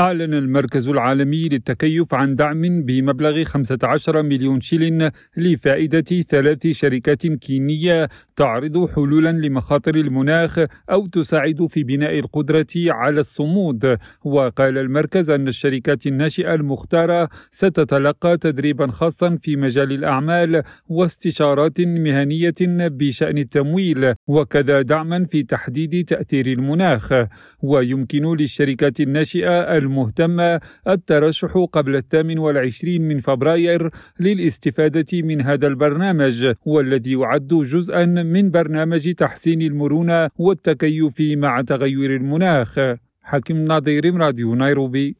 أعلن المركز العالمي للتكيف عن دعم بمبلغ 15 مليون شيلين لفائدة ثلاث شركات كينية تعرض حلولا لمخاطر المناخ أو تساعد في بناء القدرة على الصمود. وقال المركز أن الشركات الناشئة المختارة ستتلقى تدريبا خاصا في مجال الأعمال واستشارات مهنية بشأن التمويل وكذا دعما في تحديد تأثير المناخ. ويمكن للشركات الناشئة المهتمة الترشح قبل الثامن والعشرين من فبراير للاستفادة من هذا البرنامج والذي يعد جزءا من برنامج تحسين المرونة والتكيف مع تغير المناخ. حكيم ناظير راديو نيروبي.